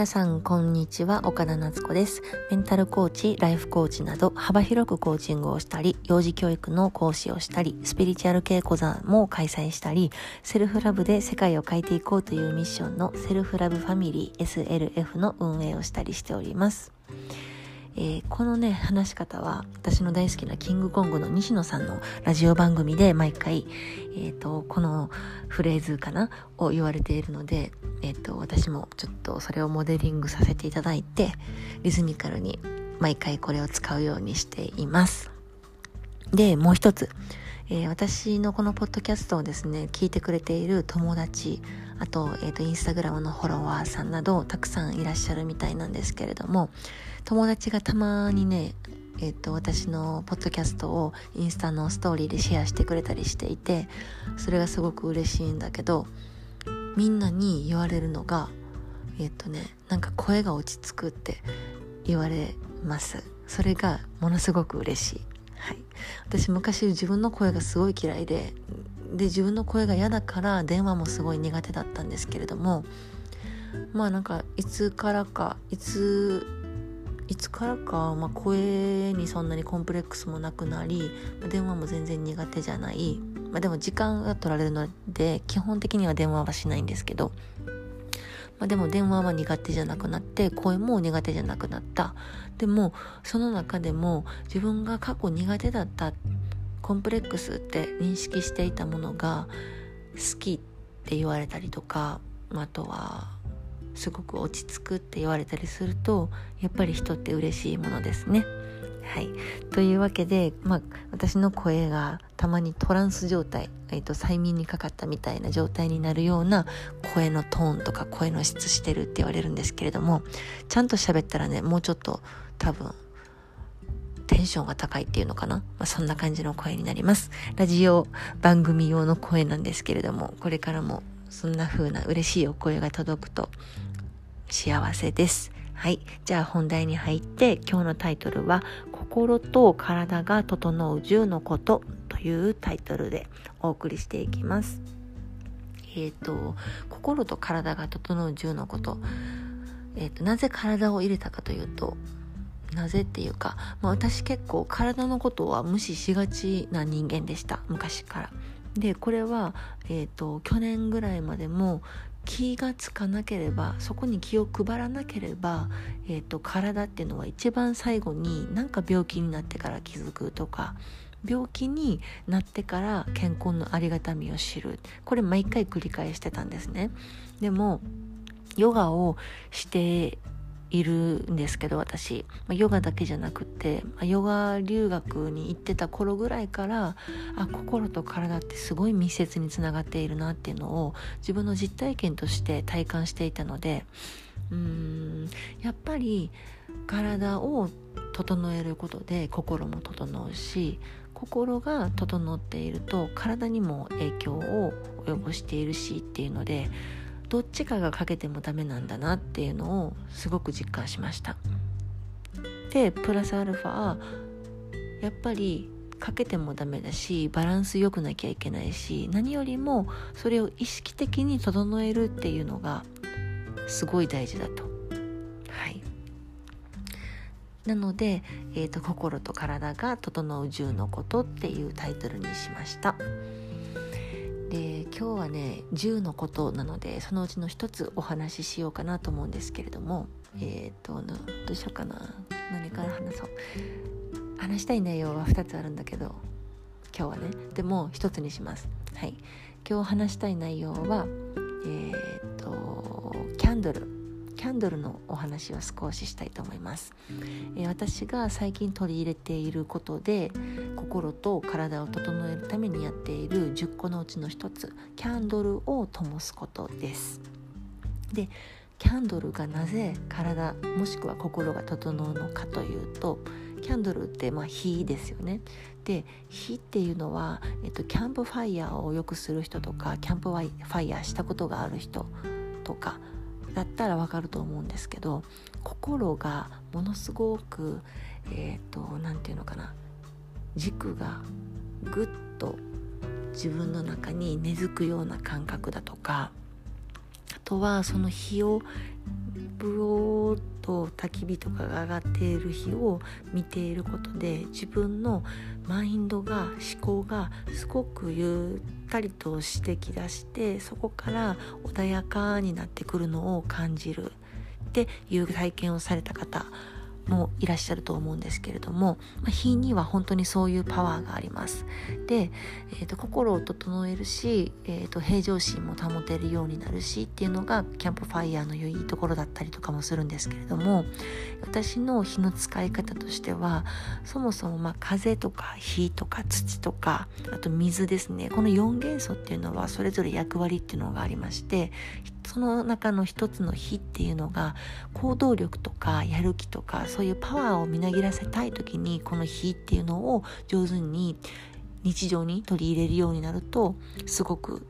皆さんこんにちは。岡田夏子です。メンタルコーチライフコーチなど幅広くコーチングをしたり幼児教育の講師をしたりスピリチュアル系講座も開催したり self love で世界を変えていこうというミッションのセルフラブファミリー SLF の運営をしたりしております。えー、このね話し方は私の大好きなキングコングの西野さんのラジオ番組で毎回、えーと、このフレーズかなを言われているので、えーと、私もちょっとそれをモデリングさせていただいてリズミカルに毎回これを使うようにしています。でもう一つ、えー、私のこのポッドキャストをですね聞いてくれている友達あと,、えーとインスタグラムのフォロワーさんなどたくさんいらっしゃるみたいなんですけれども友達がたまにねえっ、と私のポッドキャストをインスタのストーリーでシェアしてくれたりしていてそれがすごく嬉しいんだけどみんなに言われるのがえっ、とねなんか声が落ち着くって言われます。それがものすごく嬉しい。はい、私昔自分の声がすごい嫌いでで自分の声が嫌だから電話もすごい苦手だったんですけれどもまあなんかいつからかいついつからか、まあ、声にそんなにコンプレックスもなくなり、電話も全然苦手じゃない、まあ、でも時間が取られるので基本的には電話はしないんですけど、まあ、でも電話は苦手じゃなくなって声も苦手じゃなくなったでもその中でも自分が過去苦手だったコンプレックスって認識していたものが好きって言われたりとかあとはすごく落ち着くって言われたりするとやっぱり人って嬉しいものですね。はい、というわけで、まあ、私の声がたまにトランス状態、えーと、催眠にかかったみたいな状態になるような声のトーンとか声の質してるって言われるんですけれどもちゃんと喋ったらねもうちょっと多分テンションが高いっていうのかな、まあ、そんな感じの声になりますラジオ番組用の声なんですけれどもこれからもそんな風な嬉しいお声が届くと幸せです。はい。じゃあ本題に入って今日のタイトルは心と体が整う10のことというタイトルでお送りしていきます。えっ、ー、と、心と体が整う10のこと。えっ、ー、と、なぜ体を入れたかというと、なぜっていうか、まあ、私結構体のことは無視しがちな人間でした昔からでこれは、えーと去年ぐらいまでも気がつかなければそこに気を配らなければ、えーと、体っていうのは一番最後になんか病気になってから気づくとか病気になってから健康のありがたみを知る。これ毎回繰り返してたんですね。でもヨガをしているんですけど私、ヨガだけじゃなくて、ヨガ留学に行ってた頃ぐらいからあ心と体ってすごい密接につながっているなっていうのを自分の実体験として体感していたのでうーんやっぱり体を整えることで心も整うし心が整っていると体にも影響を及ぼしているしっていうのでどっちかがかけてもダメなんだなっていうのをすごく実感しました。でプラスアルファやっぱりかけてもダメだしバランス良くなきゃいけないし何よりもそれを意識的に整えるっていうのがすごい大事だと。はい。なので、えーと「心と体が整う10のこと」っていうタイトルにしました。で今日はね10のことなのでそのうちの一つお話ししようかなと思うんですけれどもえっ、ー、とどうしようかな。何から話そう。話したい内容は2つあるんだけど今日はね。でも1つにします。はい。今日話したい内容はえっ、ー、とキャンドルキャンドルのお話を少ししたいと思います、えー、私が最近取り入れていることで心と体を整えるためにやっている10個のうちの1つキャンドルを灯すことです。でキャンドルがなぜ体もしくは心が整うのかというとキャンドルってまあ火ですよね。で火っていうのは、えっと、キャンプファイヤーをよくする人とかキャンプファイヤーしたことがある人とかだったらわかると思うんですけど心がものすごくえっ、ー、と何て言うのかな軸がぐっと自分の中に根付くような感覚だとかあとはその日をブオーと焚き火とかが上がっている日を見ていることで自分のマインドが思考がすごくゆったりとしてきだしてそこから穏やかになってくるのを感じるっていう体験をされた方もいらっしゃると思うんですけれども、まあ、火には本当にそういうパワーがあります。で、えーと、心を整えるし、えーと、平常心も保てるようになるしっていうのがキャンプファイヤーの良いところだったりとかもするんですけれども私の火の使い方としてはそもそもまあ風とか火とか土とかあと水ですねこの4元素っていうのはそれぞれ役割っていうのがありましてその中の一つの火っていうのが行動力とかやる気とかそういうパワーをみなぎらせたい時にこの火っていうのを上手に日常に取り入れるようになるとすごく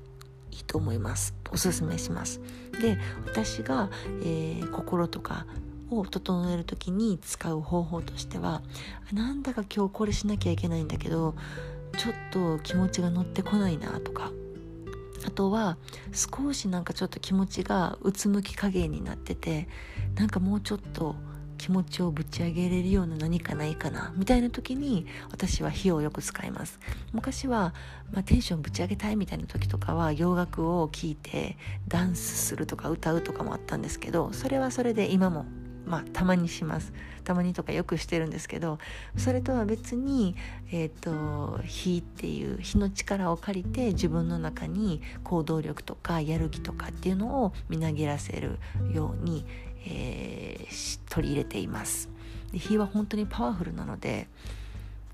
いいと思います。おすすめします。で私が、えー、心とかを整える時に使う方法としてはなんだか今日これしなきゃいけないんだけどちょっと気持ちが乗ってこないなとかあとは少しなんかちょっと気持ちがうつむき加減になっててなんかもうちょっと気持ちをぶち上げれるような何かないかなみたいな時に私は火をよく使います。昔は、まあ、テンションぶち上げたいみたいな時とかは洋楽を聴いてダンスするとか歌うとかもあったんですけどそれはそれで今もまあたまにしますたまにとかよくしてるんですけどそれとは別に、えーと、火っていう火の力を借りて自分の中に行動力とかやる気とかっていうのをみなぎらせるように、えー、取り入れています。で火は本当にパワフルなので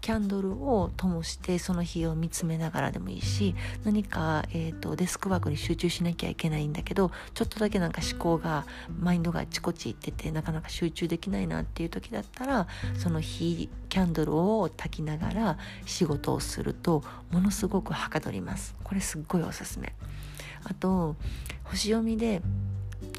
キャンドルを灯してその日を見つめながらでもいいし何か、えーと、デスクワークに集中しなきゃいけないんだけどちょっとだけなんか思考がマインドがあちこち行っててなかなか集中できないなっていう時だったらその日キャンドルを焚きながら仕事をするとものすごくはかどりますこれすっごいおすすめあと星読みで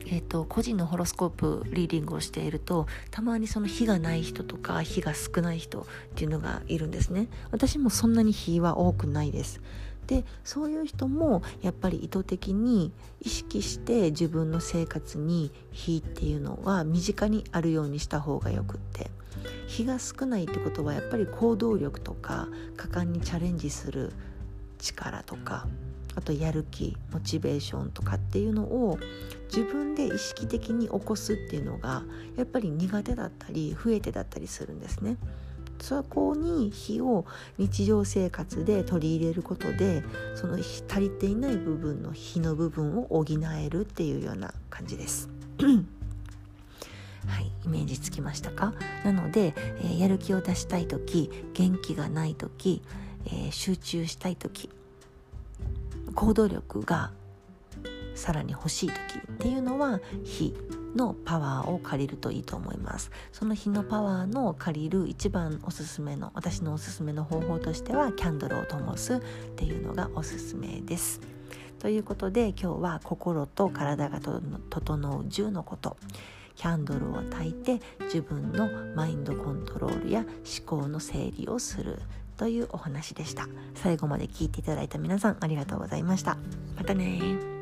えーと、個人のホロスコープリーディングをしているとたまにその火がない人とか火が少ない人っていうのがいるんですね。私もそんなに火は多くないです。でそういう人もやっぱり意図的に意識して自分の生活に火っていうのは身近にあるようにした方がよくって。火が少ないってことはやっぱり行動力とか果敢にチャレンジする力とかあとやる気モチベーションとかっていうのを自分で意識的に起こすっていうのがやっぱり苦手だったり増えてだったりするんですね。そこに火を日常生活で取り入れることでその足りていない部分の火の部分を補えるっていうような感じです。はい、イメージつきましたか？なので、えー、やる気を出したい時元気がない時、えー、集中したい時行動力がさらに欲しい時っていうのは火のパワーを借りるといいと思います。その火のパワーの借りる一番おすすめの私のおすすめの方法としてはキャンドルを灯すっていうのがおすすめです。ということで今日は心と体が整う10のこと。キャンドルを焚いて自分のマインドコントロールや思考の整理をする。というお話でした。最後まで聞いていただいた皆さんありがとうございました。またね